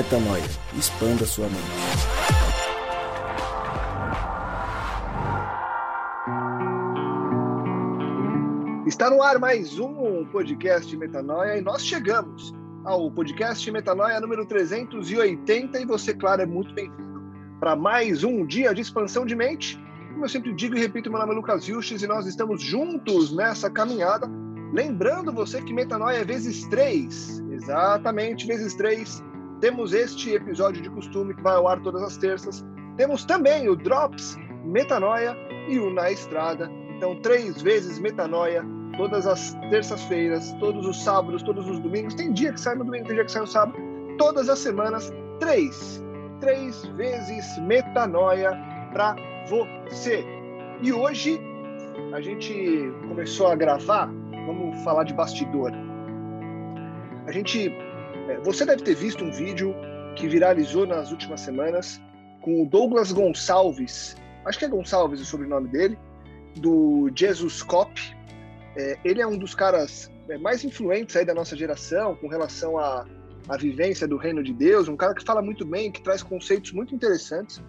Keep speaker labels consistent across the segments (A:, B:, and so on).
A: Metanoia. Expanda sua mente.
B: Está no ar mais um podcast Metanoia e nós chegamos ao podcast Metanoia número 380 e você, claro, é muito bem-vindo para mais um dia de expansão de mente. Como eu sempre digo e repito, meu nome é Lucas Vilches e nós estamos juntos nessa caminhada. Lembrando você que Metanoia é vezes três, exatamente vezes três. Temos este episódio de costume que vai ao ar todas as terças. Temos também o Drops Metanoia e o Na Estrada. Então, três vezes Metanoia, todas as terças-feiras, todos os sábados, todos os domingos. Tem dia que sai no domingo, tem dia que sai no sábado. Todas as semanas, três. Três vezes Metanoia para você. E hoje a gente começou a gravar, vamos falar de bastidor. A gente você deve ter visto um vídeo que viralizou nas últimas semanas com o Douglas Gonçalves, acho que é Gonçalves o sobrenome dele, do Jesus Cop. É, ele é um dos caras é, mais influentes aí da nossa geração com relação à, à vivência do reino de Deus, um cara que fala muito bem, que traz conceitos muito interessantes.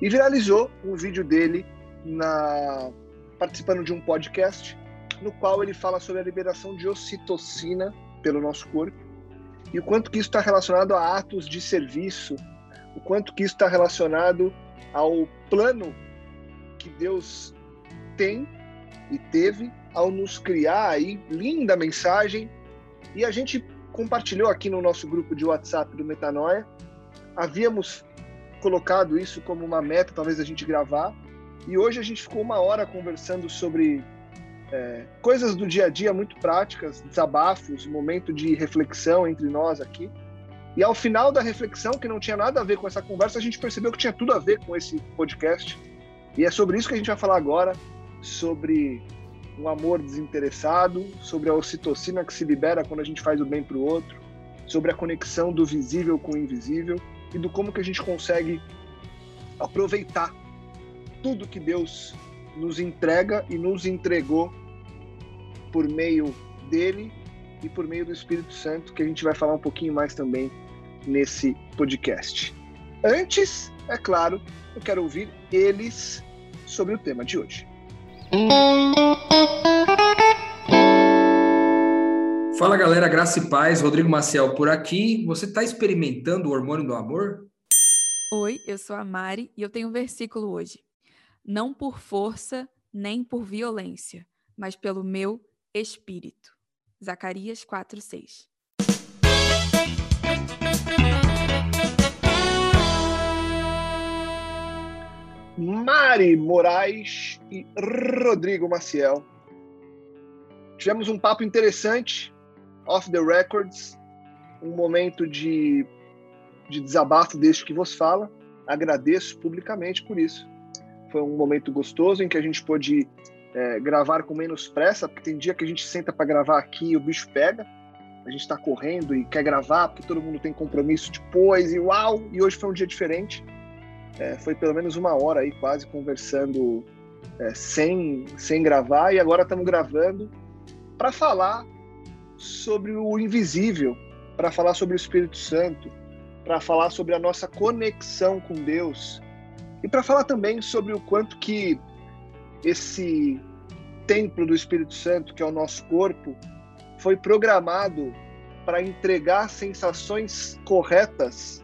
B: E viralizou um vídeo dele na, participando de um podcast no qual ele fala sobre a liberação de ocitocina pelo nosso corpo e o quanto que isso está relacionado a atos de serviço, o quanto que isso está relacionado ao plano que Deus tem e teve ao nos criar aí, linda mensagem, e a gente compartilhou aqui no nosso grupo de WhatsApp do Metanoia, havíamos colocado isso como uma meta, talvez a gente gravar, e hoje a gente ficou uma hora conversando sobre é, coisas do dia a dia muito práticas, desabafos, momento de reflexão entre nós aqui. E ao final da reflexão, que não tinha nada a ver com essa conversa, a gente percebeu que tinha tudo a ver com esse podcast. E é sobre isso que a gente vai falar agora, sobre um amor desinteressado, sobre a ocitocina que se libera quando a gente faz o bem para o outro, sobre a conexão do visível com o invisível e do como que a gente consegue aproveitar tudo que Deus nos entrega e nos entregou por meio dele e por meio do Espírito Santo, que a gente vai falar um pouquinho mais também nesse podcast. Antes, é claro, eu quero ouvir eles sobre o tema de hoje.
C: Fala galera, graça e paz, Rodrigo Maciel por aqui. Você está experimentando o hormônio do amor?
D: Oi, eu sou a Mari e eu tenho um versículo hoje. Não por força nem por violência, mas pelo meu espírito. Zacarias 4:6.
B: Mari Moraes e Rodrigo Maciel. Tivemos um papo interessante, off the records, um momento de, de desabafo deste que vos fala. Agradeço publicamente por isso. Foi um momento gostoso em que a gente pôde é, gravar com menos pressa, porque tem dia que a gente senta para gravar aqui e o bicho pega. A gente está correndo e quer gravar porque todo mundo tem compromisso depois e uau! E hoje foi um dia diferente. É, foi pelo menos uma hora aí quase conversando é, sem, sem gravar e agora estamos gravando para falar sobre o invisível, para falar sobre o Espírito Santo, para falar sobre a nossa conexão com Deus e para falar também sobre o quanto que esse templo do Espírito Santo, que é o nosso corpo, foi programado para entregar sensações corretas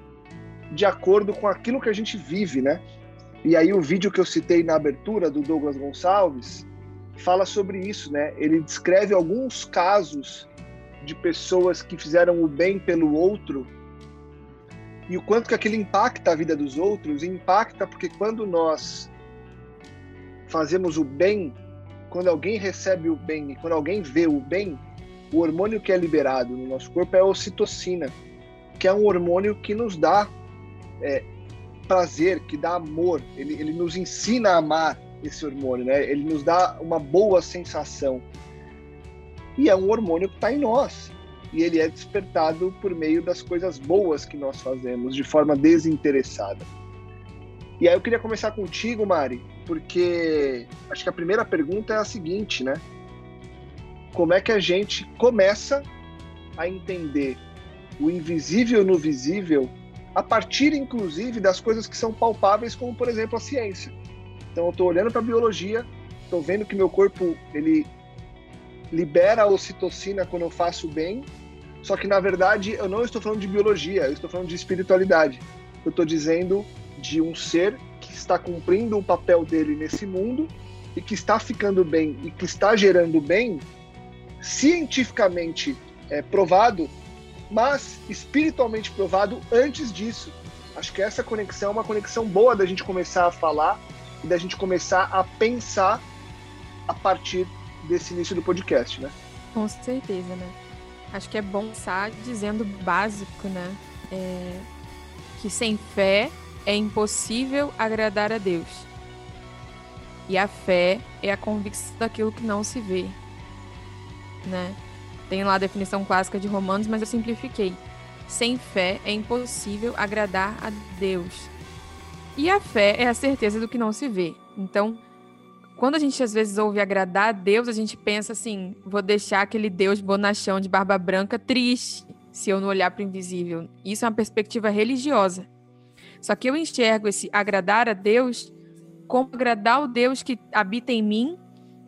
B: de acordo com aquilo que a gente vive, né? E aí o vídeo que eu citei na abertura do Douglas Gonçalves fala sobre isso, né? Ele descreve alguns casos de pessoas que fizeram o bem pelo outro e o quanto que aquilo impacta a vida dos outros, impacta porque quando nós fazemos o bem, quando alguém recebe o bem e quando alguém vê o bem, o hormônio que é liberado no nosso corpo é a ocitocina, que é um hormônio que nos dá é, prazer, que dá amor. Ele, ele nos ensina a amar esse hormônio, né? Ele nos dá uma boa sensação. E é um hormônio que está em nós. E ele é despertado por meio das coisas boas que nós fazemos, de forma desinteressada. E aí eu queria começar contigo, Mari, porque acho que a primeira pergunta é a seguinte, né? Como é que a gente começa a entender o invisível no visível a partir, inclusive, das coisas que são palpáveis, como, por exemplo, a ciência. Então, eu estou olhando para a biologia, estou vendo que meu corpo ele libera a ocitocina quando eu faço bem, só que, na verdade, eu não estou falando de biologia, eu estou falando de espiritualidade. Eu estou dizendo de um ser está cumprindo o papel dele nesse mundo e que está ficando bem e que está gerando bem, cientificamente é, provado, mas espiritualmente provado antes disso. Acho que essa conexão é uma conexão boa da gente começar a falar e da gente começar a pensar a partir desse início do podcast, né?
D: Com certeza, né? Acho que é bom estar dizendo básico, né? É, que sem fé é impossível agradar a Deus. E a fé é a convicção daquilo que não se vê, né? Tem lá a definição clássica de Romanos, mas eu simplifiquei. Sem fé é impossível agradar a Deus. E a fé é a certeza do que não se vê. Então, quando a gente às vezes ouve agradar a Deus, a gente pensa assim: vou deixar aquele Deus bonachão de barba branca triste se eu não olhar para o invisível. Isso é uma perspectiva religiosa. Só que eu enxergo esse agradar a Deus como agradar o Deus que habita em mim,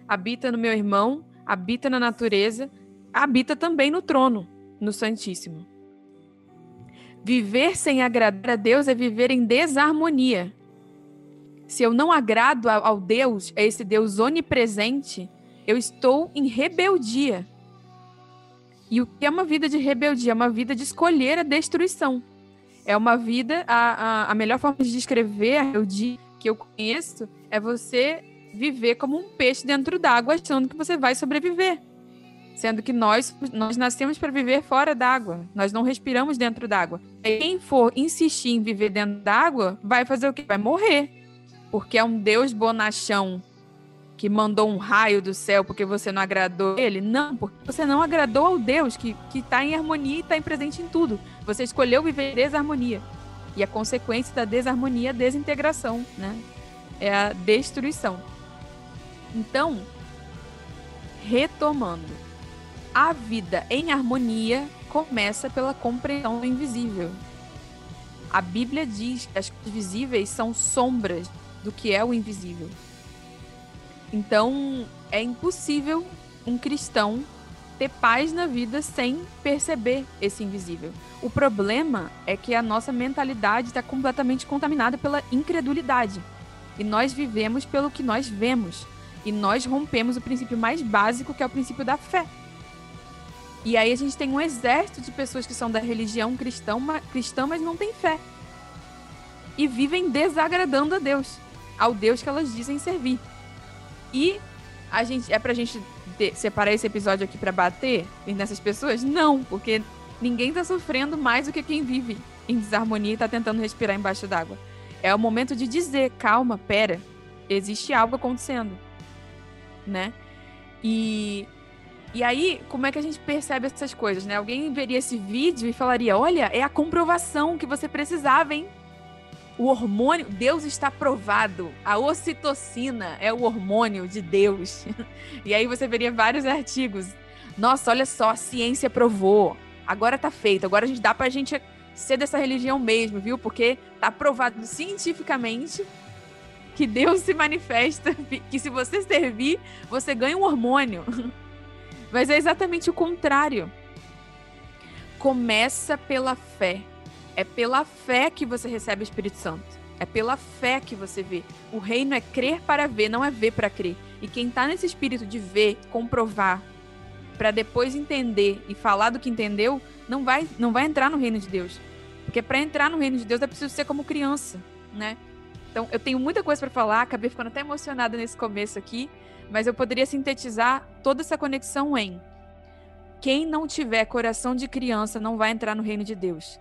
D: habita no meu irmão, habita na natureza, habita também no trono, no Santíssimo. Viver sem agradar a Deus é viver em desarmonia se eu não agrado ao Deus, a esse Deus onipresente, eu estou em rebeldia. E o que é uma vida de rebeldia? É uma vida de escolher a destruição. É uma vida. A, a, a melhor forma de descrever a rebeldia que eu conheço é você viver como um peixe dentro d'água, achando que você vai sobreviver. Sendo que nós, nós nascemos para viver fora d'água. Nós não respiramos dentro d'água. Quem for insistir em viver dentro d'água vai fazer o quê? Vai morrer porque é um Deus bonachão que mandou um raio do céu porque você não agradou ele. Não, porque você não agradou ao Deus que está em harmonia e está presente em tudo. Você escolheu viver desarmonia. E a consequência da desarmonia é a desintegração, né? É a destruição. Então, retomando, a vida em harmonia começa pela compreensão do invisível. A Bíblia diz que as coisas visíveis são sombras do que é o invisível. Então, é impossível um cristão ter paz na vida sem perceber esse invisível. O problema é que a nossa mentalidade está completamente contaminada pela incredulidade. E nós vivemos pelo que nós vemos. E nós rompemos o princípio mais básico, que é o princípio da fé. E aí a gente tem um exército de pessoas que são da religião cristã, cristã mas não têm fé. E vivem desagradando a Deus ao Deus que elas dizem servir. E a gente é pra gente separar esse episódio aqui para bater nessas pessoas? Não, porque ninguém tá sofrendo mais do que quem vive em desarmonia e tá tentando respirar embaixo d'água. É o momento de dizer, calma, pera, existe algo acontecendo, né? E e aí, como é que a gente percebe essas coisas, né? Alguém veria esse vídeo e falaria: "Olha, é a comprovação que você precisava, hein? O hormônio, Deus está provado. A ocitocina é o hormônio de Deus. e aí você veria vários artigos. Nossa, olha só, a ciência provou. Agora tá feito. Agora a gente dá pra gente ser dessa religião mesmo, viu? Porque tá provado cientificamente que Deus se manifesta, que se você servir, você ganha um hormônio. Mas é exatamente o contrário. Começa pela fé. É pela fé que você recebe o Espírito Santo. É pela fé que você vê. O reino é crer para ver, não é ver para crer. E quem está nesse espírito de ver, comprovar, para depois entender e falar do que entendeu, não vai, não vai entrar no reino de Deus. Porque para entrar no reino de Deus é preciso ser como criança, né? Então, eu tenho muita coisa para falar, acabei ficando até emocionada nesse começo aqui, mas eu poderia sintetizar toda essa conexão em quem não tiver coração de criança não vai entrar no reino de Deus.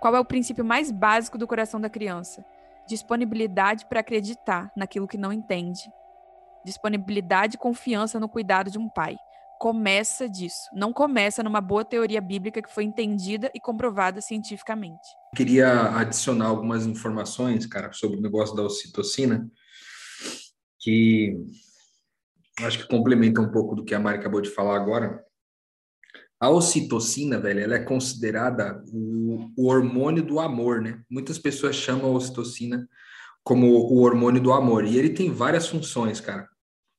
D: Qual é o princípio mais básico do coração da criança? Disponibilidade para acreditar naquilo que não entende. Disponibilidade e confiança no cuidado de um pai. Começa disso. Não começa numa boa teoria bíblica que foi entendida e comprovada cientificamente.
C: Queria adicionar algumas informações, cara, sobre o negócio da ocitocina, que acho que complementa um pouco do que a Mari acabou de falar agora. A ocitocina, velho, ela é considerada o, o hormônio do amor, né? Muitas pessoas chamam a ocitocina como o hormônio do amor. E ele tem várias funções, cara,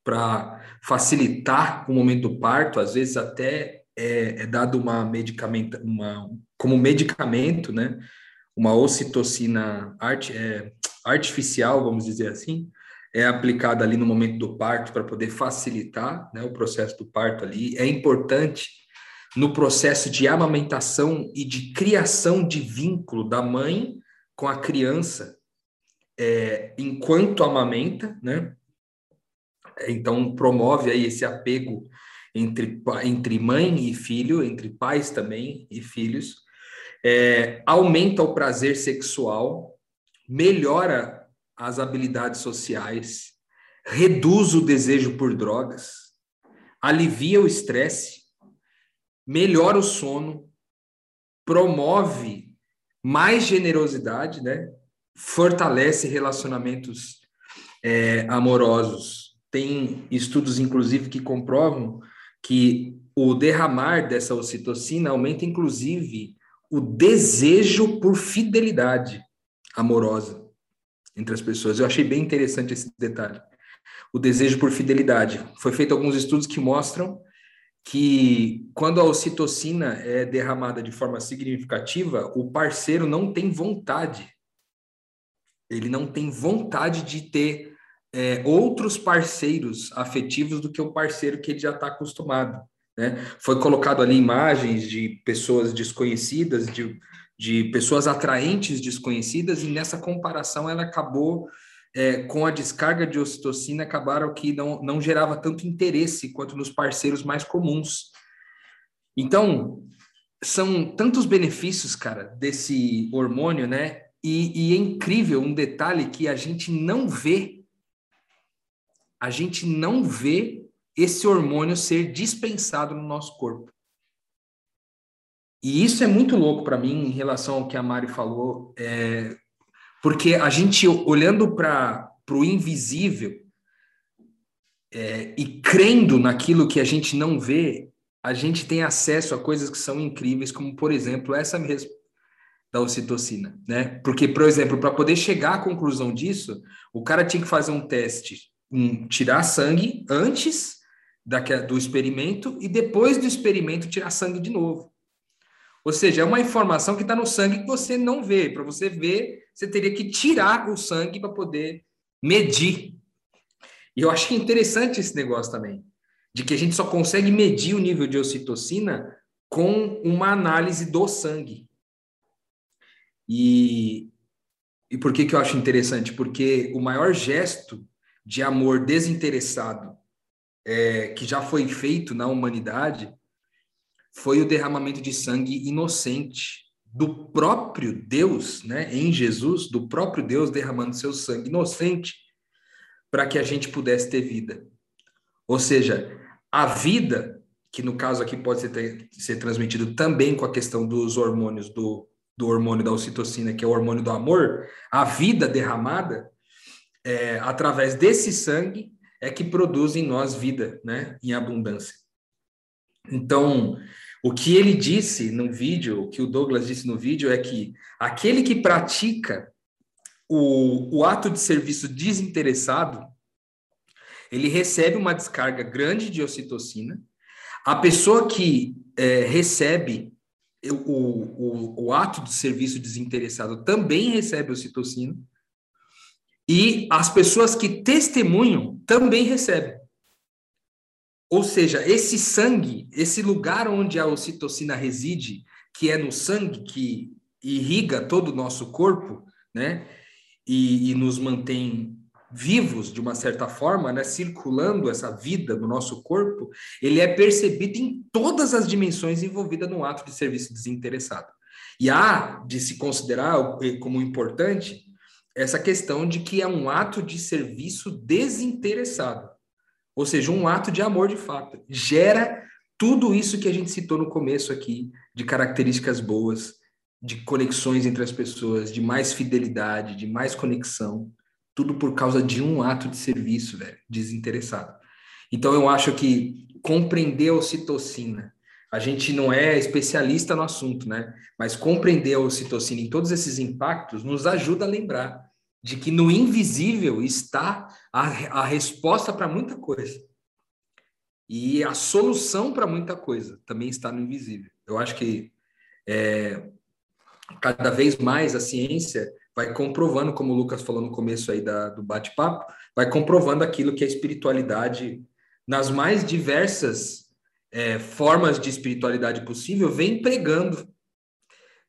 C: para facilitar o momento do parto, às vezes até é, é dado uma medicamento, uma, como medicamento, né? Uma ocitocina art, é, artificial, vamos dizer assim, é aplicada ali no momento do parto para poder facilitar né, o processo do parto ali. É importante no processo de amamentação e de criação de vínculo da mãe com a criança é, enquanto amamenta, né? Então promove aí esse apego entre, entre mãe e filho, entre pais também e filhos, é, aumenta o prazer sexual, melhora as habilidades sociais, reduz o desejo por drogas, alivia o estresse, melhora o sono, promove mais generosidade, né? fortalece relacionamentos é, amorosos. Tem estudos, inclusive, que comprovam que o derramar dessa ocitocina aumenta, inclusive, o desejo por fidelidade amorosa entre as pessoas. Eu achei bem interessante esse detalhe. O desejo por fidelidade. Foi feito alguns estudos que mostram que quando a ocitocina é derramada de forma significativa, o parceiro não tem vontade ele não tem vontade de ter é, outros parceiros afetivos do que o parceiro que ele já está acostumado. Né? Foi colocado ali imagens de pessoas desconhecidas, de, de pessoas atraentes desconhecidas, e nessa comparação ela acabou, é, com a descarga de ocitocina, acabaram que não, não gerava tanto interesse quanto nos parceiros mais comuns. Então, são tantos benefícios, cara, desse hormônio, né? E, e é incrível um detalhe que a gente não vê, a gente não vê esse hormônio ser dispensado no nosso corpo. E isso é muito louco para mim em relação ao que a Mari falou, é, porque a gente olhando para o invisível é, e crendo naquilo que a gente não vê, a gente tem acesso a coisas que são incríveis, como por exemplo essa mesmo da ocitocina, né? Porque, por exemplo, para poder chegar à conclusão disso, o cara tinha que fazer um teste, um, tirar sangue antes da, do experimento e depois do experimento tirar sangue de novo. Ou seja, é uma informação que está no sangue que você não vê. Para você ver, você teria que tirar o sangue para poder medir. E eu achei interessante esse negócio também, de que a gente só consegue medir o nível de ocitocina com uma análise do sangue. E, e por que, que eu acho interessante? Porque o maior gesto de amor desinteressado é, que já foi feito na humanidade foi o derramamento de sangue inocente do próprio Deus, né, em Jesus, do próprio Deus derramando seu sangue inocente para que a gente pudesse ter vida. Ou seja, a vida, que no caso aqui pode ser, ser transmitido também com a questão dos hormônios do do hormônio da ocitocina, que é o hormônio do amor, a vida derramada, é, através desse sangue, é que produz em nós vida, né, em abundância. Então, o que ele disse no vídeo, o que o Douglas disse no vídeo, é que aquele que pratica o, o ato de serviço desinteressado, ele recebe uma descarga grande de ocitocina. A pessoa que é, recebe o, o, o ato de serviço desinteressado também recebe ocitocina e as pessoas que testemunham também recebem. Ou seja, esse sangue, esse lugar onde a ocitocina reside, que é no sangue que irriga todo o nosso corpo, né? E, e nos mantém vivos de uma certa forma, né, circulando essa vida no nosso corpo, ele é percebido em todas as dimensões envolvidas no ato de serviço desinteressado. E há de se considerar como importante essa questão de que é um ato de serviço desinteressado, ou seja, um ato de amor de fato. Gera tudo isso que a gente citou no começo aqui, de características boas, de conexões entre as pessoas, de mais fidelidade, de mais conexão. Tudo por causa de um ato de serviço, velho, desinteressado. Então eu acho que compreender a ocitocina, a gente não é especialista no assunto, né? Mas compreender a ocitocina em todos esses impactos nos ajuda a lembrar de que no invisível está a, a resposta para muita coisa. E a solução para muita coisa também está no invisível. Eu acho que é, cada vez mais a ciência vai comprovando, como o Lucas falou no começo aí da, do bate-papo, vai comprovando aquilo que a espiritualidade, nas mais diversas é, formas de espiritualidade possível, vem pregando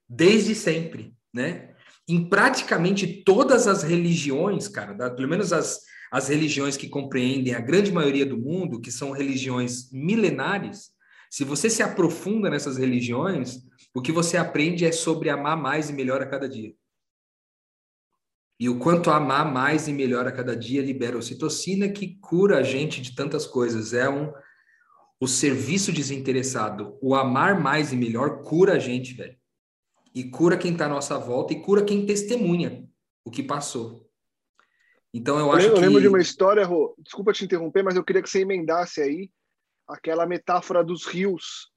C: desde sempre, né? Em praticamente todas as religiões, cara, da, pelo menos as, as religiões que compreendem a grande maioria do mundo, que são religiões milenares, se você se aprofunda nessas religiões, o que você aprende é sobre amar mais e melhor a cada dia. E o quanto amar mais e melhor a cada dia libera ocitocina que cura a gente de tantas coisas. É um o serviço desinteressado, o amar mais e melhor cura a gente, velho. E cura quem está à nossa volta e cura quem testemunha o que passou. Então eu acho
B: eu
C: que.
B: Eu lembro de uma história, Rô, desculpa te interromper, mas eu queria que você emendasse aí aquela metáfora dos rios,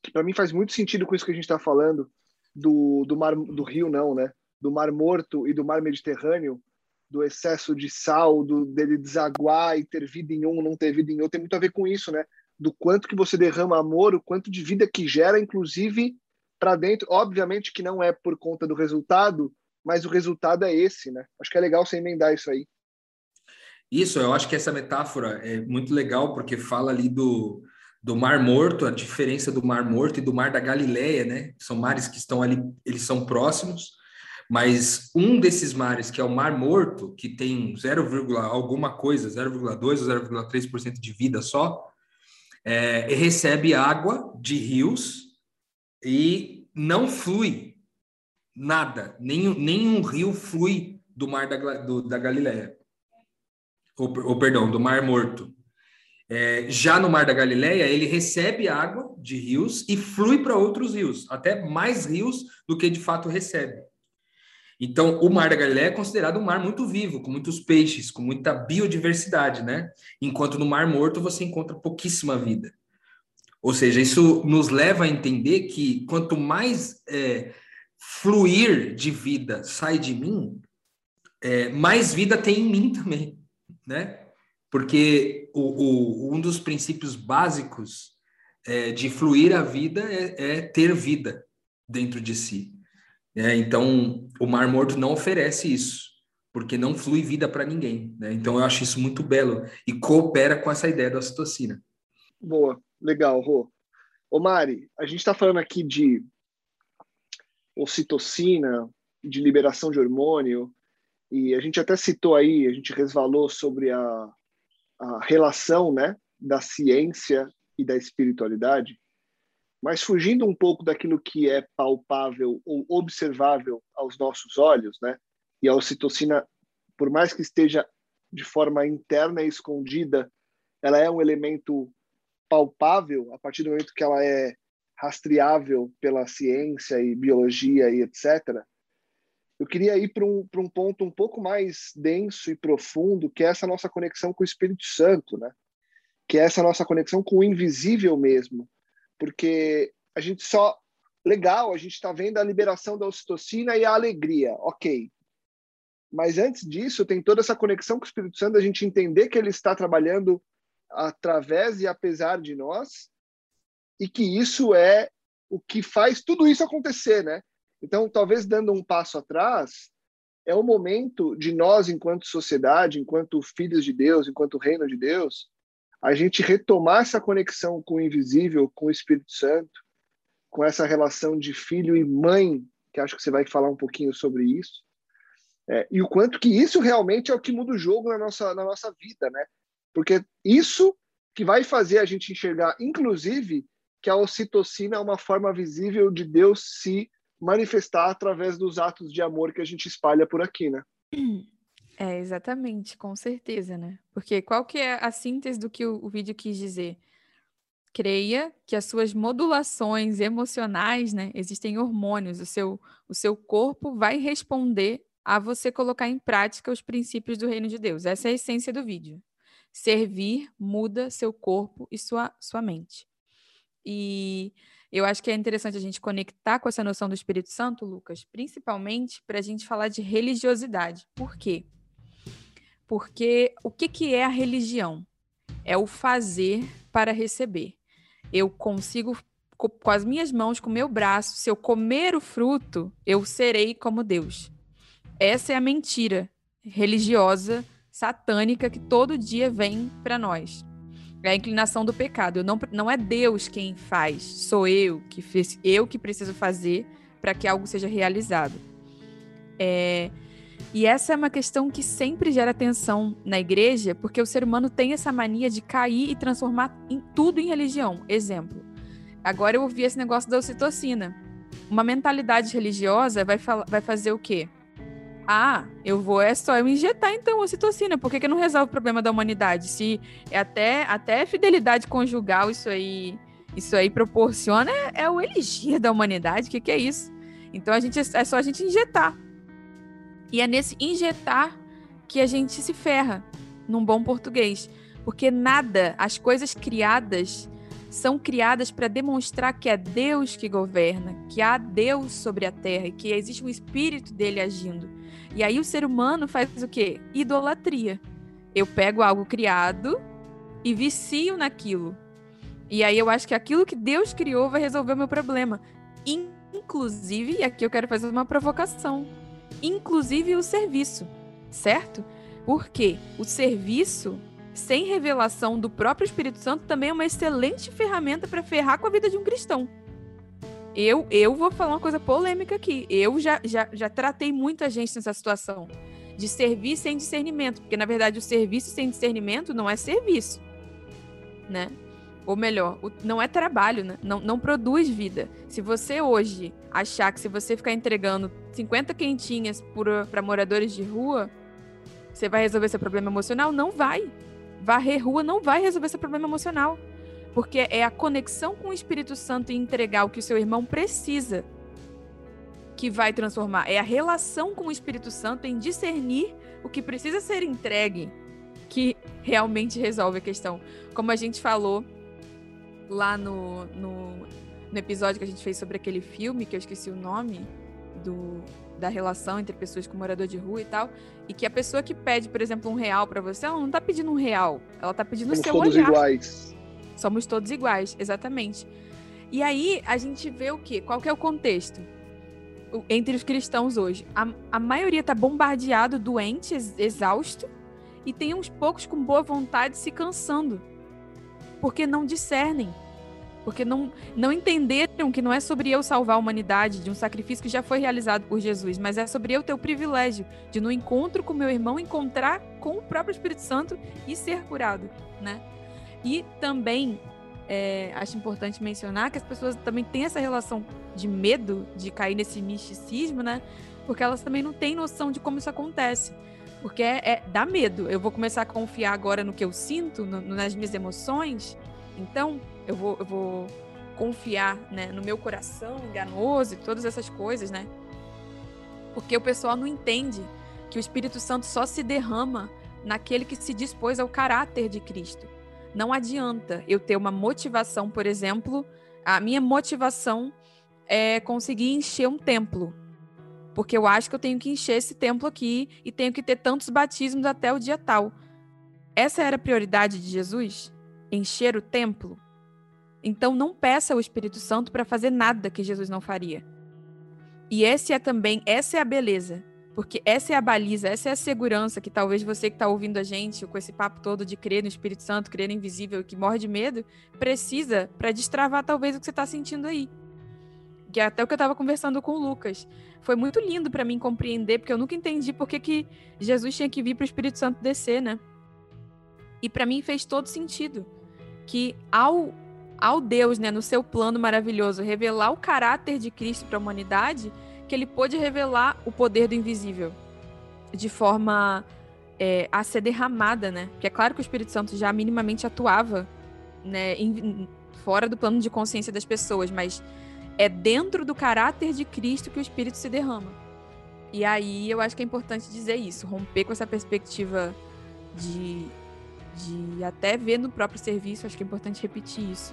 B: que para mim faz muito sentido com isso que a gente está falando, do, do, mar, do rio, não, né? Do Mar Morto e do Mar Mediterrâneo, do excesso de sal, do, dele desaguar e ter vida em um, não ter vida em outro, tem muito a ver com isso, né? Do quanto que você derrama amor, o quanto de vida que gera, inclusive para dentro. Obviamente que não é por conta do resultado, mas o resultado é esse, né? Acho que é legal você emendar isso aí.
C: Isso, eu acho que essa metáfora é muito legal porque fala ali do, do Mar Morto, a diferença do Mar Morto e do Mar da Galileia, né? São mares que estão ali, eles são próximos, mas um desses mares, que é o Mar Morto, que tem 0, alguma coisa, 0,2 ou 0,3% de vida só, é, recebe água de rios e não flui nada, nem, nenhum rio flui do Mar da, do, da Galileia ou, ou perdão, do Mar Morto. É, já no Mar da Galileia, ele recebe água de rios e flui para outros rios, até mais rios do que de fato recebe. Então, o Mar da Galileia é considerado um mar muito vivo, com muitos peixes, com muita biodiversidade, né? Enquanto no Mar Morto você encontra pouquíssima vida. Ou seja, isso nos leva a entender que quanto mais é, fluir de vida sai de mim, é, mais vida tem em mim também né? Porque o, o, um dos princípios básicos é, de fluir a vida é, é, ter vida dentro de si. É, então, o Mar Morto não oferece isso, porque não flui vida para ninguém. Né? Então, eu acho isso muito belo e coopera com essa ideia da ocitocina.
B: Boa, legal, Rô. Ô Mari, a gente está falando aqui de ocitocina, de liberação de hormônio, e a gente até citou aí, a gente resvalou sobre a, a relação né, da ciência e da espiritualidade, mas fugindo um pouco daquilo que é palpável ou observável aos nossos olhos, né? E a ocitocina, por mais que esteja de forma interna e escondida, ela é um elemento palpável a partir do momento que ela é rastreável pela ciência e biologia e etc eu queria ir para um, um ponto um pouco mais denso e profundo, que é essa nossa conexão com o Espírito Santo, né? Que é essa nossa conexão com o invisível mesmo. Porque a gente só. Legal, a gente está vendo a liberação da ocitocina e a alegria, ok. Mas antes disso, tem toda essa conexão com o Espírito Santo, a gente entender que ele está trabalhando através e apesar de nós, e que isso é o que faz tudo isso acontecer, né? Então, talvez dando um passo atrás, é o momento de nós, enquanto sociedade, enquanto filhos de Deus, enquanto reino de Deus, a gente retomar essa conexão com o invisível, com o Espírito Santo, com essa relação de filho e mãe, que acho que você vai falar um pouquinho sobre isso, é, e o quanto que isso realmente é o que muda o jogo na nossa, na nossa vida, né? Porque isso que vai fazer a gente enxergar, inclusive, que a ocitocina é uma forma visível de Deus se manifestar através dos atos de amor que a gente espalha por aqui, né?
D: É, exatamente, com certeza, né? Porque qual que é a síntese do que o, o vídeo quis dizer? Creia que as suas modulações emocionais, né? Existem hormônios, o seu, o seu corpo vai responder a você colocar em prática os princípios do reino de Deus. Essa é a essência do vídeo. Servir muda seu corpo e sua, sua mente. E eu acho que é interessante a gente conectar com essa noção do Espírito Santo, Lucas, principalmente para a gente falar de religiosidade. Por quê? Porque o que, que é a religião? É o fazer para receber. Eu consigo, com as minhas mãos, com o meu braço, se eu comer o fruto, eu serei como Deus. Essa é a mentira religiosa, satânica, que todo dia vem para nós. É a inclinação do pecado. Não, não é Deus quem faz, sou eu que fiz, eu que preciso fazer para que algo seja realizado. É, e essa é uma questão que sempre gera tensão na igreja, porque o ser humano tem essa mania de cair e transformar em tudo em religião. Exemplo. Agora eu ouvi esse negócio da ocitocina. Uma mentalidade religiosa vai, vai fazer o quê? Ah, eu vou, é só eu injetar então ocitocina. Por que, que não resolve o problema da humanidade? Se é até, até fidelidade conjugal isso aí, isso aí proporciona, é, é o elixir da humanidade. O que, que é isso? Então a gente é só a gente injetar. E é nesse injetar que a gente se ferra, num bom português. Porque nada, as coisas criadas são criadas para demonstrar que é Deus que governa, que há Deus sobre a terra e que existe um espírito dele agindo. E aí o ser humano faz o quê? Idolatria. Eu pego algo criado e vicio naquilo. E aí eu acho que aquilo que Deus criou vai resolver o meu problema. Inclusive, e aqui eu quero fazer uma provocação. Inclusive o serviço, certo? Porque o serviço, sem revelação do próprio Espírito Santo, também é uma excelente ferramenta para ferrar com a vida de um cristão. Eu, eu vou falar uma coisa polêmica aqui. Eu já, já, já tratei muita gente nessa situação de servir sem discernimento, porque na verdade o serviço sem discernimento não é serviço, né? Ou melhor, não é trabalho, né? Não, não produz vida. Se você hoje achar que se você ficar entregando 50 quentinhas para moradores de rua, você vai resolver seu problema emocional? Não vai. Varrer rua não vai resolver seu problema emocional. Porque é a conexão com o Espírito Santo e entregar o que o seu irmão precisa que vai transformar. É a relação com o Espírito Santo em discernir o que precisa ser entregue que realmente resolve a questão. Como a gente falou lá no, no, no episódio que a gente fez sobre aquele filme, que eu esqueci o nome, do, da relação entre pessoas com morador de rua e tal, e que a pessoa que pede, por exemplo, um real para você, ela não tá pedindo um real, ela tá pedindo o seu
B: todos
D: olhar.
B: iguais.
D: Somos todos iguais, exatamente. E aí a gente vê o quê? Qual que é o contexto? Entre os cristãos hoje. A, a maioria está bombardeado, doente, exausto, e tem uns poucos com boa vontade se cansando. Porque não discernem. Porque não, não entenderam que não é sobre eu salvar a humanidade de um sacrifício que já foi realizado por Jesus, mas é sobre eu ter o privilégio de, no encontro com meu irmão, encontrar com o próprio Espírito Santo e ser curado, né? E também é, acho importante mencionar que as pessoas também têm essa relação de medo de cair nesse misticismo, né? Porque elas também não têm noção de como isso acontece. Porque é, é dá medo. Eu vou começar a confiar agora no que eu sinto, no, nas minhas emoções. Então, eu vou, eu vou confiar né, no meu coração enganoso e todas essas coisas, né? Porque o pessoal não entende que o Espírito Santo só se derrama naquele que se dispôs ao caráter de Cristo. Não adianta eu ter uma motivação, por exemplo, a minha motivação é conseguir encher um templo. Porque eu acho que eu tenho que encher esse templo aqui e tenho que ter tantos batismos até o dia tal. Essa era a prioridade de Jesus? Encher o templo? Então não peça ao Espírito Santo para fazer nada que Jesus não faria. E esse é também, essa é a beleza. Porque essa é a baliza, essa é a segurança que talvez você que está ouvindo a gente com esse papo todo de crer no Espírito Santo, crer no invisível, que morre de medo, precisa para destravar talvez o que você está sentindo aí. Que é até o que eu estava conversando com o Lucas. Foi muito lindo para mim compreender, porque eu nunca entendi por que, que Jesus tinha que vir para o Espírito Santo descer, né? E para mim fez todo sentido. Que ao, ao Deus, né, no seu plano maravilhoso, revelar o caráter de Cristo para a humanidade, que ele pôde revelar o poder do invisível de forma é, a ser derramada, né? Porque é claro que o Espírito Santo já minimamente atuava, né, em, fora do plano de consciência das pessoas, mas é dentro do caráter de Cristo que o Espírito se derrama. E aí eu acho que é importante dizer isso, romper com essa perspectiva de, de até ver no próprio serviço, acho que é importante repetir isso.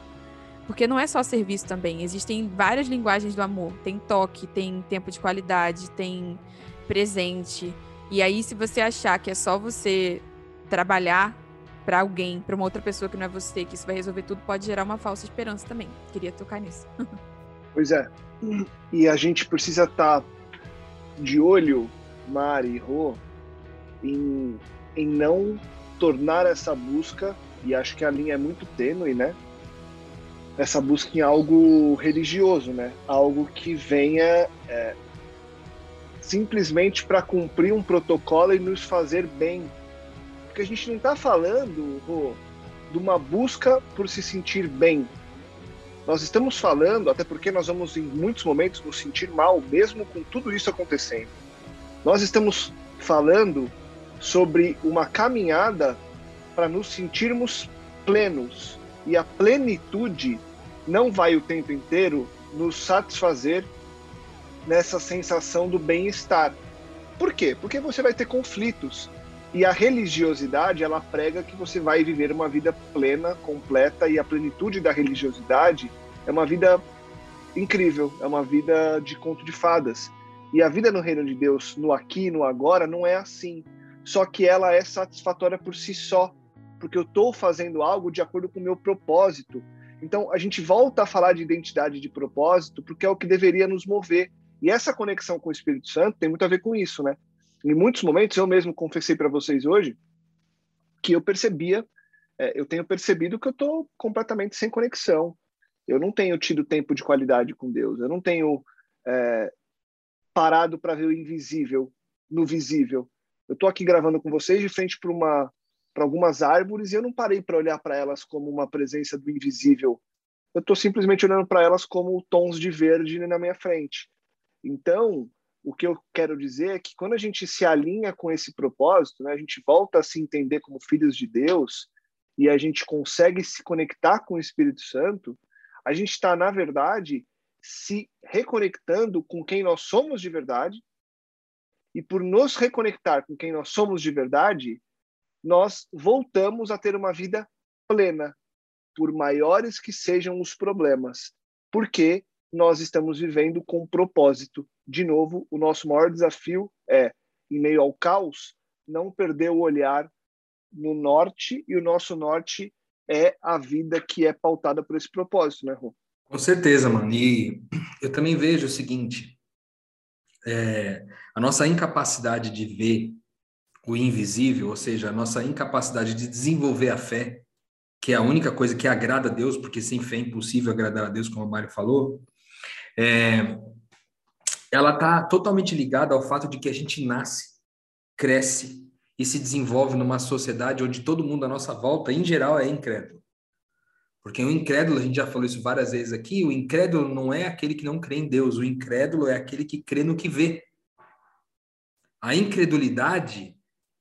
D: Porque não é só serviço também. Existem várias linguagens do amor. Tem toque, tem tempo de qualidade, tem presente. E aí, se você achar que é só você trabalhar para alguém, para uma outra pessoa que não é você, que isso vai resolver tudo, pode gerar uma falsa esperança também. Queria tocar nisso.
B: pois é. E a gente precisa estar tá de olho, Mari e Rô, em, em não tornar essa busca, e acho que a linha é muito tênue, né? Essa busca em algo religioso, né? Algo que venha é, simplesmente para cumprir um protocolo e nos fazer bem. Porque a gente não está falando, de uma busca por se sentir bem. Nós estamos falando, até porque nós vamos em muitos momentos nos sentir mal, mesmo com tudo isso acontecendo. Nós estamos falando sobre uma caminhada para nos sentirmos plenos. E a plenitude não vai o tempo inteiro nos satisfazer nessa sensação do bem-estar. Por quê? Porque você vai ter conflitos. E a religiosidade, ela prega que você vai viver uma vida plena, completa, e a plenitude da religiosidade é uma vida incrível, é uma vida de conto de fadas. E a vida no reino de Deus, no aqui, no agora, não é assim só que ela é satisfatória por si só, porque eu estou fazendo algo de acordo com o meu propósito. Então, a gente volta a falar de identidade de propósito, porque é o que deveria nos mover. E essa conexão com o Espírito Santo tem muito a ver com isso, né? Em muitos momentos, eu mesmo confessei para vocês hoje que eu percebia, é, eu tenho percebido que eu estou completamente sem conexão. Eu não tenho tido tempo de qualidade com Deus. Eu não tenho é, parado para ver o invisível no visível. Eu estou aqui gravando com vocês de frente para uma para algumas árvores e eu não parei para olhar para elas como uma presença do invisível. Eu estou simplesmente olhando para elas como tons de verde na minha frente. Então, o que eu quero dizer é que quando a gente se alinha com esse propósito, né, a gente volta a se entender como filhos de Deus e a gente consegue se conectar com o Espírito Santo, a gente está, na verdade, se reconectando com quem nós somos de verdade e por nos reconectar com quem nós somos de verdade, nós voltamos a ter uma vida plena, por maiores que sejam os problemas, porque nós estamos vivendo com propósito. De novo, o nosso maior desafio é, em meio ao caos, não perder o olhar no norte, e o nosso norte é a vida que é pautada por esse propósito, né, Rô?
C: Com certeza, mano. E eu também vejo o seguinte: é, a nossa incapacidade de ver o invisível, ou seja, a nossa incapacidade de desenvolver a fé, que é a única coisa que agrada a Deus, porque sem fé é impossível agradar a Deus, como o Mário falou, é, ela está totalmente ligada ao fato de que a gente nasce, cresce e se desenvolve numa sociedade onde todo mundo à nossa volta, em geral, é incrédulo. Porque o incrédulo, a gente já falou isso várias vezes aqui, o incrédulo não é aquele que não crê em Deus, o incrédulo é aquele que crê no que vê. A incredulidade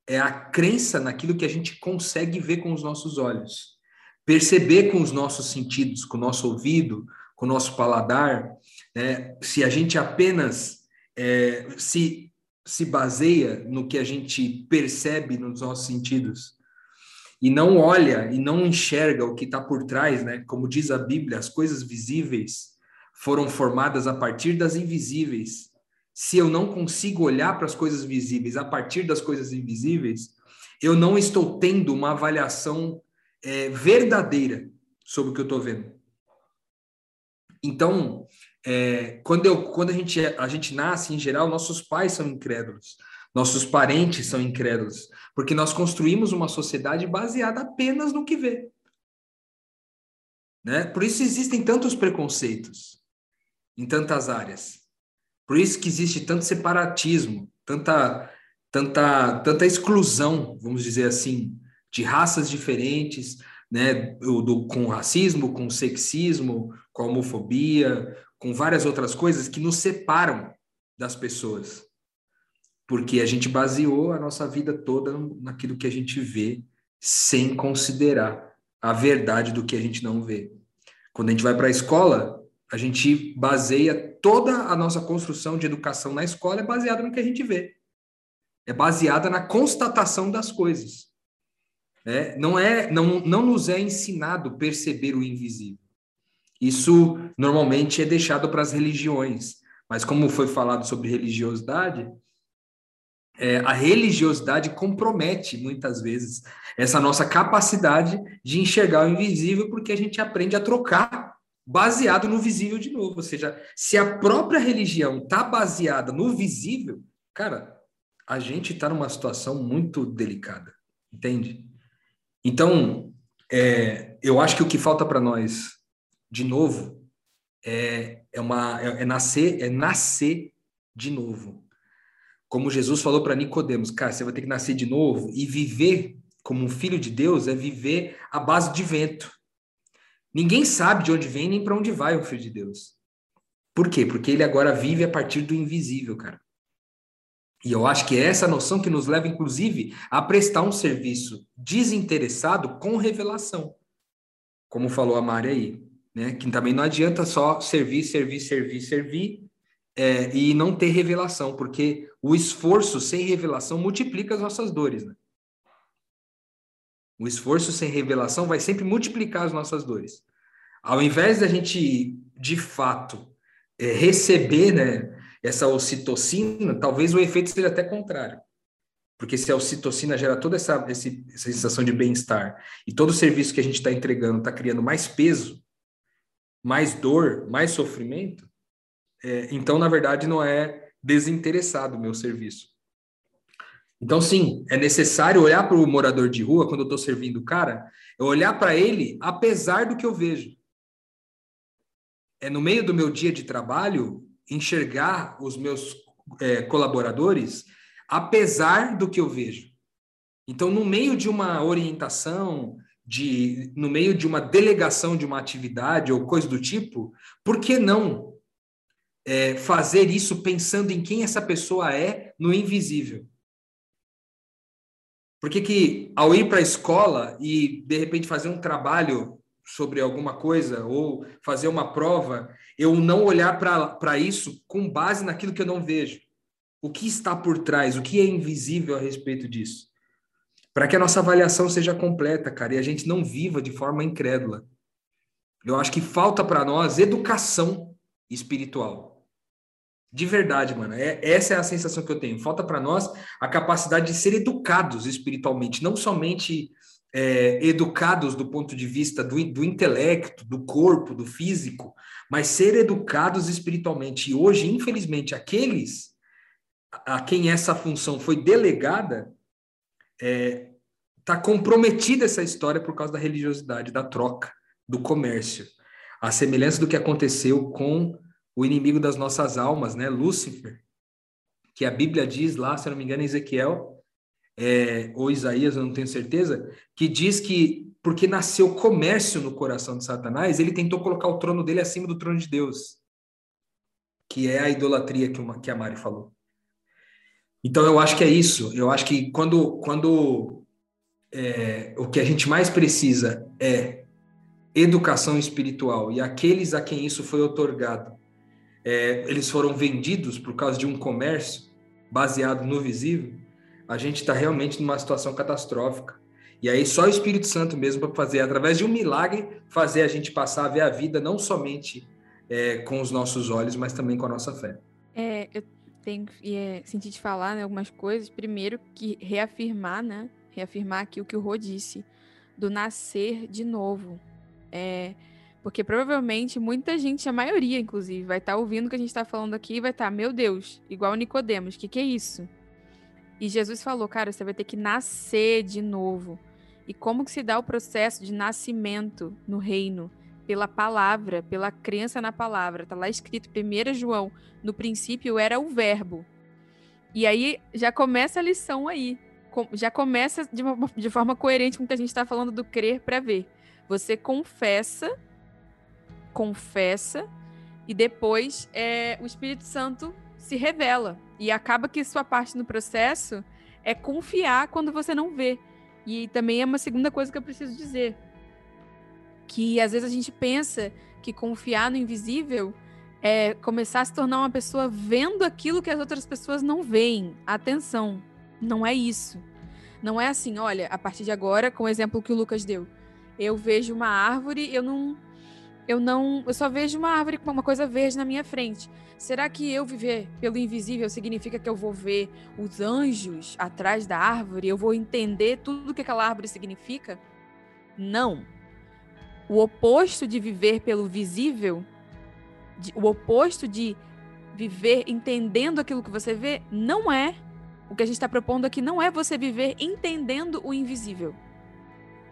C: é a crença naquilo que a gente consegue ver com os nossos olhos, perceber com os nossos sentidos, com o nosso ouvido, com o nosso paladar. Né? Se a gente apenas é, se, se baseia no que a gente percebe nos nossos sentidos, e não olha e não enxerga o que está por trás, né? Como diz a Bíblia, as coisas visíveis foram formadas a partir das invisíveis. Se eu não consigo olhar para as coisas visíveis a partir das coisas invisíveis, eu não estou tendo uma avaliação é, verdadeira sobre o que eu estou vendo. Então, é, quando, eu, quando a, gente, a gente nasce, em geral, nossos pais são incrédulos. Nossos parentes são incrédulos, porque nós construímos uma sociedade baseada apenas no que vê. Né? Por isso existem tantos preconceitos em tantas áreas. Por isso que existe tanto separatismo, tanta, tanta, tanta exclusão, vamos dizer assim, de raças diferentes, né? Do, com racismo, com sexismo, com homofobia, com várias outras coisas que nos separam das pessoas porque a gente baseou a nossa vida toda naquilo que a gente vê, sem considerar a verdade do que a gente não vê. Quando a gente vai para a escola, a gente baseia toda a nossa construção de educação na escola é baseada no que a gente vê. É baseada na constatação das coisas. É, não é, não, não nos é ensinado perceber o invisível. Isso normalmente é deixado para as religiões, mas como foi falado sobre religiosidade, é, a religiosidade compromete muitas vezes essa nossa capacidade de enxergar o invisível, porque a gente aprende a trocar baseado no visível de novo. Ou seja, se a própria religião está baseada no visível, cara, a gente está numa situação muito delicada, entende? Então, é, eu acho que o que falta para nós, de novo, é, é, uma, é, é nascer, é nascer de novo como Jesus falou para Nicodemos, cara, você vai ter que nascer de novo e viver como um filho de Deus é viver à base de vento. Ninguém sabe de onde vem nem para onde vai o filho de Deus. Por quê? Porque ele agora vive a partir do invisível, cara. E eu acho que é essa noção que nos leva, inclusive, a prestar um serviço desinteressado com revelação. Como falou a Mari aí, né? Que também não adianta só servir, servir, servir, servir é, e não ter revelação, porque o esforço sem revelação multiplica as nossas dores. Né? O esforço sem revelação vai sempre multiplicar as nossas dores. Ao invés da gente, de fato, é, receber né, essa ocitocina, talvez o efeito seja até contrário. Porque se a ocitocina gera toda essa, essa sensação de bem-estar e todo o serviço que a gente está entregando está criando mais peso, mais dor, mais sofrimento, é, então, na verdade, não é desinteressado o meu serviço. Então, sim, é necessário olhar para o morador de rua, quando eu estou servindo o cara, eu olhar para ele apesar do que eu vejo. É no meio do meu dia de trabalho, enxergar os meus é, colaboradores apesar do que eu vejo. Então, no meio de uma orientação, de, no meio de uma delegação de uma atividade ou coisa do tipo, por que não é, fazer isso pensando em quem essa pessoa é no invisível. Por que, que ao ir para a escola e de repente fazer um trabalho sobre alguma coisa ou fazer uma prova, eu não olhar para isso com base naquilo que eu não vejo? O que está por trás? O que é invisível a respeito disso? Para que a nossa avaliação seja completa, cara, e a gente não viva de forma incrédula. Eu acho que falta para nós educação espiritual. De verdade, mano. É, essa é a sensação que eu tenho. Falta para nós a capacidade de ser educados espiritualmente, não somente é, educados do ponto de vista do, do intelecto, do corpo, do físico, mas ser educados espiritualmente. E hoje, infelizmente, aqueles a quem essa função foi delegada, está é, tá comprometida essa história por causa da religiosidade, da troca, do comércio. A semelhança do que aconteceu com o inimigo das nossas almas, né? Lúcifer, que a Bíblia diz lá, se eu não me engano, em Ezequiel, é, ou Isaías, eu não tenho certeza, que diz que porque nasceu comércio no coração de Satanás, ele tentou colocar o trono dele acima do trono de Deus, que é a idolatria que, uma, que a Mari falou. Então eu acho que é isso. Eu acho que quando, quando é, o que a gente mais precisa é educação espiritual e aqueles a quem isso foi otorgado é, eles foram vendidos por causa de um comércio baseado no visível, a gente está realmente numa situação catastrófica. E aí só o Espírito Santo mesmo para fazer, através de um milagre, fazer a gente passar a ver a vida não somente é, com os nossos olhos, mas também com a nossa fé.
D: É, eu tenho é, senti te falar né, algumas coisas. Primeiro, que reafirmar, né? Reafirmar aqui o que o Rô disse, do nascer de novo. É, porque provavelmente muita gente, a maioria, inclusive, vai estar tá ouvindo o que a gente está falando aqui e vai estar, tá, meu Deus, igual Nicodemos, o que, que é isso? E Jesus falou, cara, você vai ter que nascer de novo. E como que se dá o processo de nascimento no reino? Pela palavra, pela crença na palavra. Está lá escrito, 1 João, no princípio era o verbo. E aí já começa a lição aí. Já começa de, uma, de forma coerente com o que a gente está falando do crer para ver. Você confessa confessa e depois é, o Espírito Santo se revela. E acaba que sua parte no processo é confiar quando você não vê. E também é uma segunda coisa que eu preciso dizer. Que às vezes a gente pensa que confiar no invisível é começar a se tornar uma pessoa vendo aquilo que as outras pessoas não veem. Atenção, não é isso. Não é assim, olha, a partir de agora, com o exemplo que o Lucas deu, eu vejo uma árvore, eu não eu não, eu só vejo uma árvore com uma coisa verde na minha frente. Será que eu viver pelo invisível significa que eu vou ver os anjos atrás da árvore? Eu vou entender tudo o que aquela árvore significa? Não. O oposto de viver pelo visível, de, o oposto de viver entendendo aquilo que você vê, não é. O que a gente está propondo aqui não é você viver entendendo o invisível.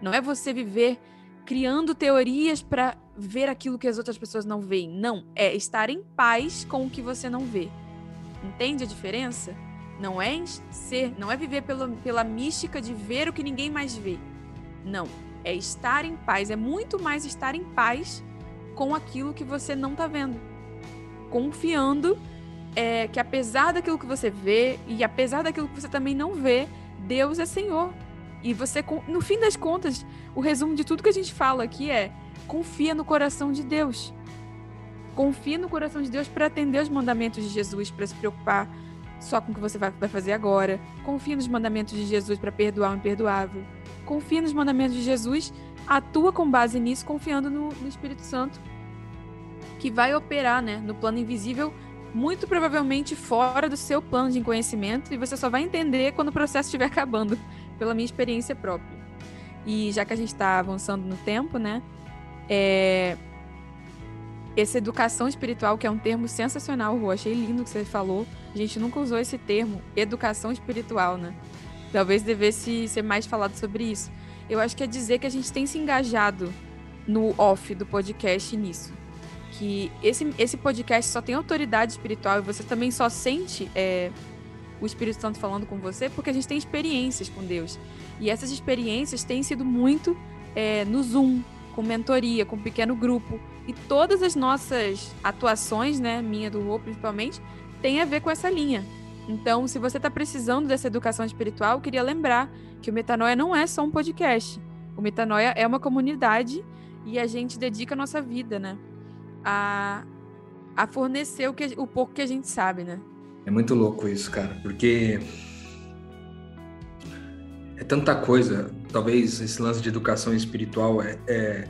D: Não é você viver criando teorias para ver aquilo que as outras pessoas não veem. Não, é estar em paz com o que você não vê. Entende a diferença? Não é ser, não é viver pela, pela mística de ver o que ninguém mais vê. Não, é estar em paz, é muito mais estar em paz com aquilo que você não está vendo. Confiando é, que apesar daquilo que você vê e apesar daquilo que você também não vê, Deus é Senhor. E você, no fim das contas, o resumo de tudo que a gente fala aqui é: confia no coração de Deus. Confia no coração de Deus para atender os mandamentos de Jesus, para se preocupar só com o que você vai fazer agora. Confia nos mandamentos de Jesus para perdoar o imperdoável. Confia nos mandamentos de Jesus, atua com base nisso, confiando no, no Espírito Santo, que vai operar né, no plano invisível, muito provavelmente fora do seu plano de conhecimento, e você só vai entender quando o processo estiver acabando pela minha experiência própria. E já que a gente está avançando no tempo, né? É... Essa educação espiritual, que é um termo sensacional, Rô, achei lindo que você falou. A gente nunca usou esse termo, educação espiritual, né? Talvez devesse ser mais falado sobre isso. Eu acho que é dizer que a gente tem se engajado no off do podcast nisso. Que esse, esse podcast só tem autoridade espiritual e você também só sente é, o Espírito Santo falando com você, porque a gente tem experiências com Deus. E essas experiências têm sido muito é, no Zoom, com mentoria, com pequeno grupo. E todas as nossas atuações, né, minha do Rô principalmente, tem a ver com essa linha. Então, se você está precisando dessa educação espiritual, eu queria lembrar que o Metanoia não é só um podcast. O Metanoia é uma comunidade e a gente dedica a nossa vida, né? A, a fornecer o, que, o pouco que a gente sabe, né?
C: É muito louco isso, cara, porque é tanta coisa. Talvez esse lance de educação espiritual é, é,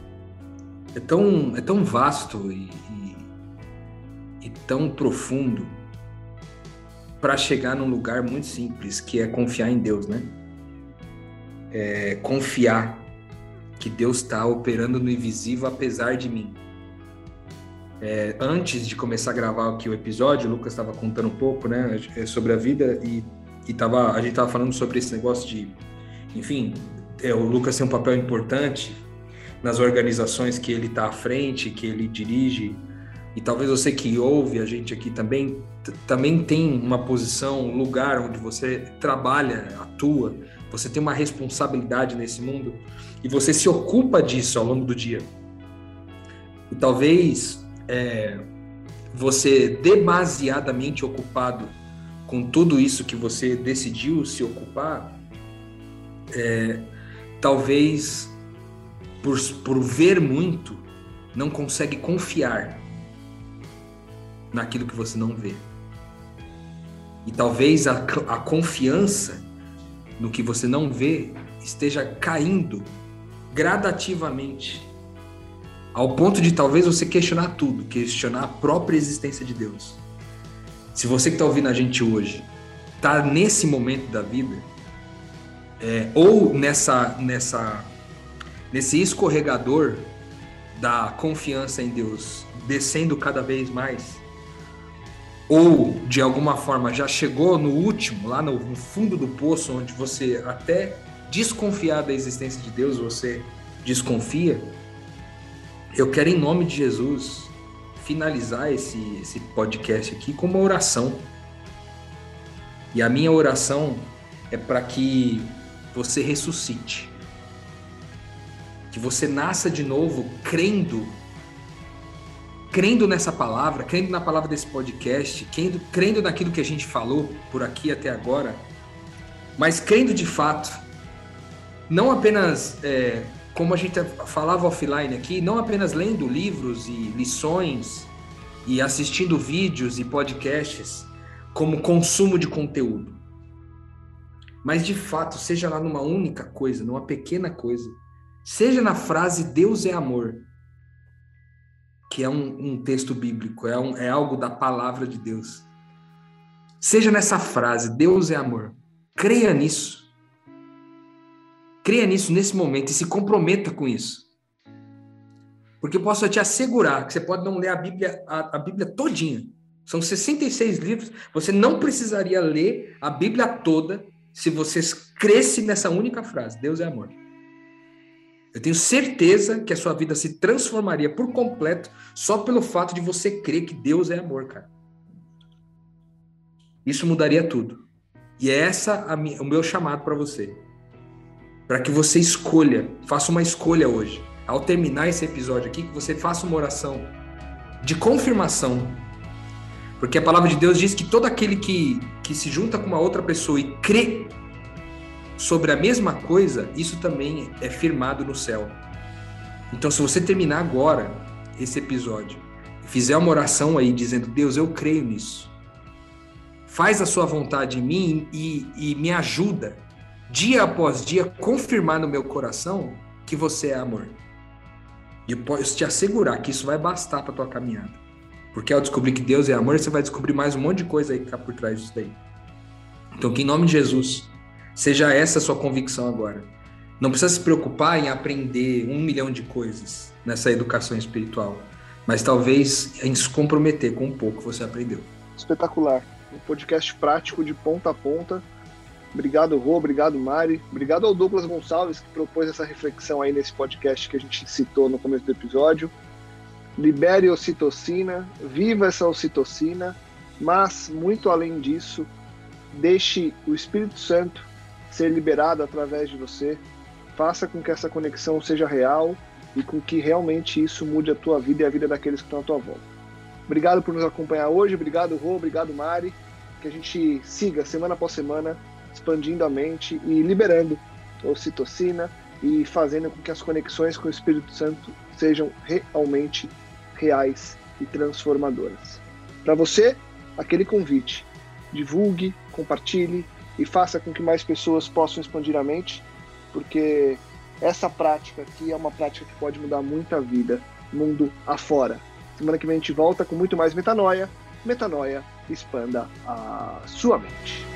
C: é tão, é tão vasto e, e, e tão profundo para chegar num lugar muito simples, que é confiar em Deus, né? É confiar que Deus está operando no invisível apesar de mim. É, antes de começar a gravar aqui o episódio, o Lucas estava contando um pouco, né, é, sobre a vida e, e tava, a gente estava falando sobre esse negócio de, enfim, é, o Lucas tem um papel importante nas organizações que ele está à frente, que ele dirige, e talvez você que ouve a gente aqui também também tem uma posição, um lugar onde você trabalha, atua, você tem uma responsabilidade nesse mundo e você se ocupa disso ao longo do dia. E talvez é, você demasiadamente ocupado com tudo isso que você decidiu se ocupar, é, talvez por, por ver muito, não consegue confiar naquilo que você não vê. E talvez a, a confiança no que você não vê esteja caindo gradativamente ao ponto de talvez você questionar tudo, questionar a própria existência de Deus. Se você que está ouvindo a gente hoje está nesse momento da vida, é, ou nessa, nessa, nesse escorregador da confiança em Deus descendo cada vez mais, ou de alguma forma já chegou no último, lá no, no fundo do poço, onde você até desconfiar da existência de Deus, você desconfia, eu quero, em nome de Jesus, finalizar esse, esse podcast aqui com uma oração. E a minha oração é para que você ressuscite. Que você nasça de novo crendo crendo nessa palavra, crendo na palavra desse podcast, crendo, crendo naquilo que a gente falou por aqui até agora, mas crendo de fato, não apenas é, como a gente falava offline aqui, não apenas lendo livros e lições e assistindo vídeos e podcasts como consumo de conteúdo. Mas de fato, seja lá numa única coisa, numa pequena coisa, seja na frase Deus é amor. que é um, um texto bíblico, é, um, é algo da palavra de Deus. Seja nessa frase, Deus é amor. Creia nisso. Creia nisso nesse momento e se comprometa com isso. Porque posso te assegurar que você pode não ler a Bíblia, a, a Bíblia todinha. São 66 livros. Você não precisaria ler a Bíblia toda se você cresce nessa única frase: Deus é amor. Eu tenho certeza que a sua vida se transformaria por completo só pelo fato de você crer que Deus é amor, cara. Isso mudaria tudo. E é essa minha, o meu chamado para você. Para que você escolha, faça uma escolha hoje. Ao terminar esse episódio aqui, que você faça uma oração de confirmação. Porque a palavra de Deus diz que todo aquele que, que se junta com uma outra pessoa e crê sobre a mesma coisa, isso também é firmado no céu. Então, se você terminar agora esse episódio, fizer uma oração aí dizendo: Deus, eu creio nisso, faz a sua vontade em mim e, e me ajuda, dia após dia, confirmar no meu coração que você é amor. E eu posso te assegurar que isso vai bastar para tua caminhada. Porque ao descobrir que Deus é amor, você vai descobrir mais um monte de coisa aí que está por trás disso daí. Então, que em nome de Jesus, Seja essa a sua convicção agora. Não precisa se preocupar em aprender um milhão de coisas nessa educação espiritual, mas talvez em se comprometer com um pouco que você aprendeu.
B: Espetacular. Um podcast prático de ponta a ponta. Obrigado, Rô, obrigado, Mari. Obrigado ao Douglas Gonçalves, que propôs essa reflexão aí nesse podcast que a gente citou no começo do episódio. Libere ocitocina, viva essa ocitocina, mas, muito além disso, deixe o Espírito Santo ser liberado através de você. Faça com que essa conexão seja real e com que realmente isso mude a tua vida e a vida daqueles que estão à tua volta. Obrigado por nos acompanhar hoje, obrigado Rô, obrigado Mari, que a gente siga semana após semana expandindo a mente e liberando ocitocina e fazendo com que as conexões com o Espírito Santo sejam realmente reais e transformadoras. Para você, aquele convite: divulgue, compartilhe, e faça com que mais pessoas possam expandir a mente, porque essa prática aqui é uma prática que pode mudar muita vida, mundo afora. Semana que vem a gente volta com muito mais metanoia. Metanoia, expanda a sua mente.